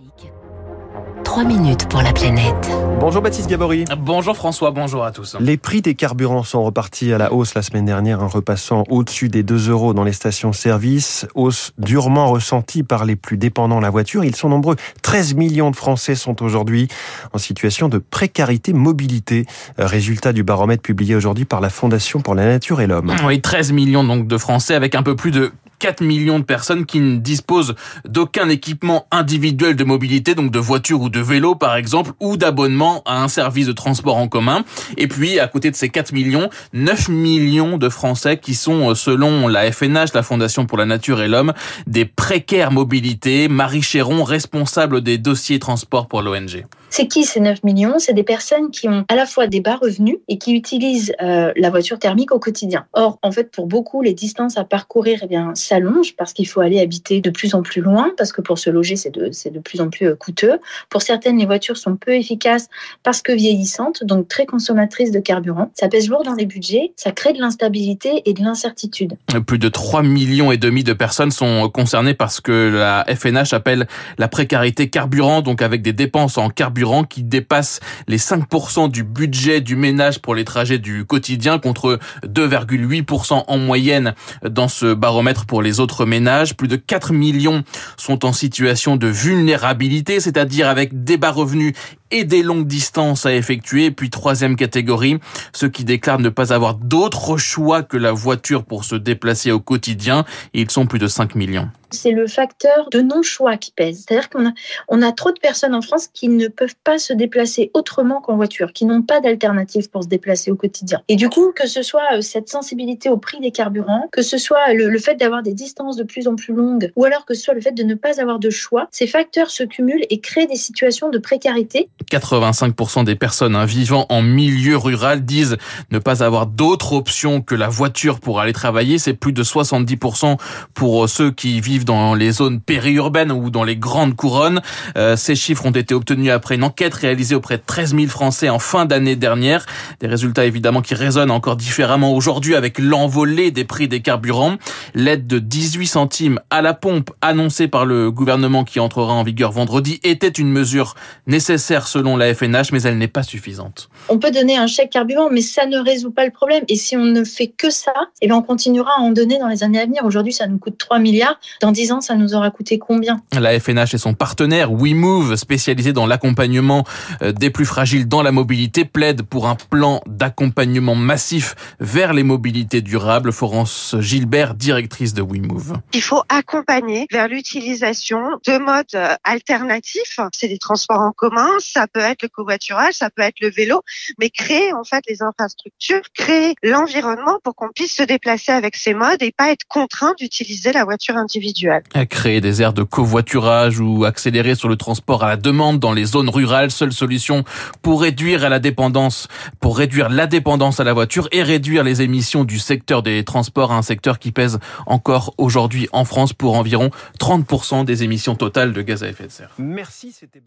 Classique. 3 minutes pour la planète. Bonjour Baptiste Gabory. Bonjour François, bonjour à tous. Les prix des carburants sont repartis à la hausse la semaine dernière, en repassant au-dessus des 2 euros dans les stations-service. Hausse durement ressentie par les plus dépendants de la voiture. Ils sont nombreux. 13 millions de Français sont aujourd'hui en situation de précarité mobilité. Résultat du baromètre publié aujourd'hui par la Fondation pour la Nature et l'Homme. Oui, 13 millions donc de Français avec un peu plus de 4 millions de personnes qui ne disposent d'aucun équipement individuel de mobilité, donc de voiture ou de vélo par exemple, ou d'abonnement à un service de transport en commun. Et puis, à côté de ces 4 millions, 9 millions de Français qui sont, selon la FNH, la Fondation pour la Nature et l'Homme, des précaires mobilité. Marie Chéron, responsable des dossiers transport pour l'ONG. C'est qui ces 9 millions? C'est des personnes qui ont à la fois des bas revenus et qui utilisent euh, la voiture thermique au quotidien. Or, en fait, pour beaucoup, les distances à parcourir eh bien, s'allongent parce qu'il faut aller habiter de plus en plus loin, parce que pour se loger, c'est de, de plus en plus euh, coûteux. Pour certaines, les voitures sont peu efficaces parce que vieillissantes, donc très consommatrices de carburant. Ça pèse lourd dans les budgets, ça crée de l'instabilité et de l'incertitude. Plus de 3 millions et demi de personnes sont concernées par ce que la FNH appelle la précarité carburant, donc avec des dépenses en carburant qui dépasse les 5% du budget du ménage pour les trajets du quotidien contre 2,8% en moyenne dans ce baromètre pour les autres ménages. Plus de 4 millions sont en situation de vulnérabilité, c'est-à-dire avec des bas revenus et des longues distances à effectuer. Puis troisième catégorie, ceux qui déclarent ne pas avoir d'autre choix que la voiture pour se déplacer au quotidien. ils sont plus de 5 millions c'est le facteur de non-choix qui pèse. C'est-à-dire qu'on a, trop de personnes en France qui ne peuvent pas se déplacer autrement qu'en voiture, qui n'ont pas d'alternative pour se déplacer au quotidien. Et du coup, que ce soit euh, cette sensibilité au prix des carburants, que ce soit le, le fait d'avoir des distances de plus en plus longues, ou alors que ce soit le fait de ne pas avoir de choix, ces facteurs se cumulent et créent des situations de précarité. 85% des personnes hein, vivant en milieu rural disent ne pas avoir d'autre option que la voiture pour aller travailler. C'est plus de 70% pour euh, ceux qui vivent dans les zones périurbaines ou dans les grandes couronnes. Euh, ces chiffres ont été obtenus après une enquête réalisée auprès de 13 000 Français en fin d'année dernière. Des résultats évidemment qui résonnent encore différemment aujourd'hui avec l'envolée des prix des carburants. L'aide de 18 centimes à la pompe annoncée par le gouvernement qui entrera en vigueur vendredi était une mesure nécessaire selon la FNH, mais elle n'est pas suffisante. On peut donner un chèque carburant, mais ça ne résout pas le problème. Et si on ne fait que ça, eh bien on continuera à en donner dans les années à venir. Aujourd'hui, ça nous coûte 3 milliards. Dans dans 10 ans, ça nous aura coûté combien? La FNH et son partenaire WeMove, spécialisé dans l'accompagnement euh, des plus fragiles dans la mobilité, plaident pour un plan d'accompagnement massif vers les mobilités durables. Florence Gilbert, directrice de WeMove. Il faut accompagner vers l'utilisation de modes euh, alternatifs. C'est des transports en commun, ça peut être le covoiturage, ça peut être le vélo, mais créer en fait les infrastructures, créer l'environnement pour qu'on puisse se déplacer avec ces modes et pas être contraint d'utiliser la voiture individuelle à créer des aires de covoiturage ou accélérer sur le transport à la demande dans les zones rurales, seule solution pour réduire la dépendance, pour réduire la dépendance à la voiture et réduire les émissions du secteur des transports, un secteur qui pèse encore aujourd'hui en France pour environ 30% des émissions totales de gaz à effet de serre. Merci, c'était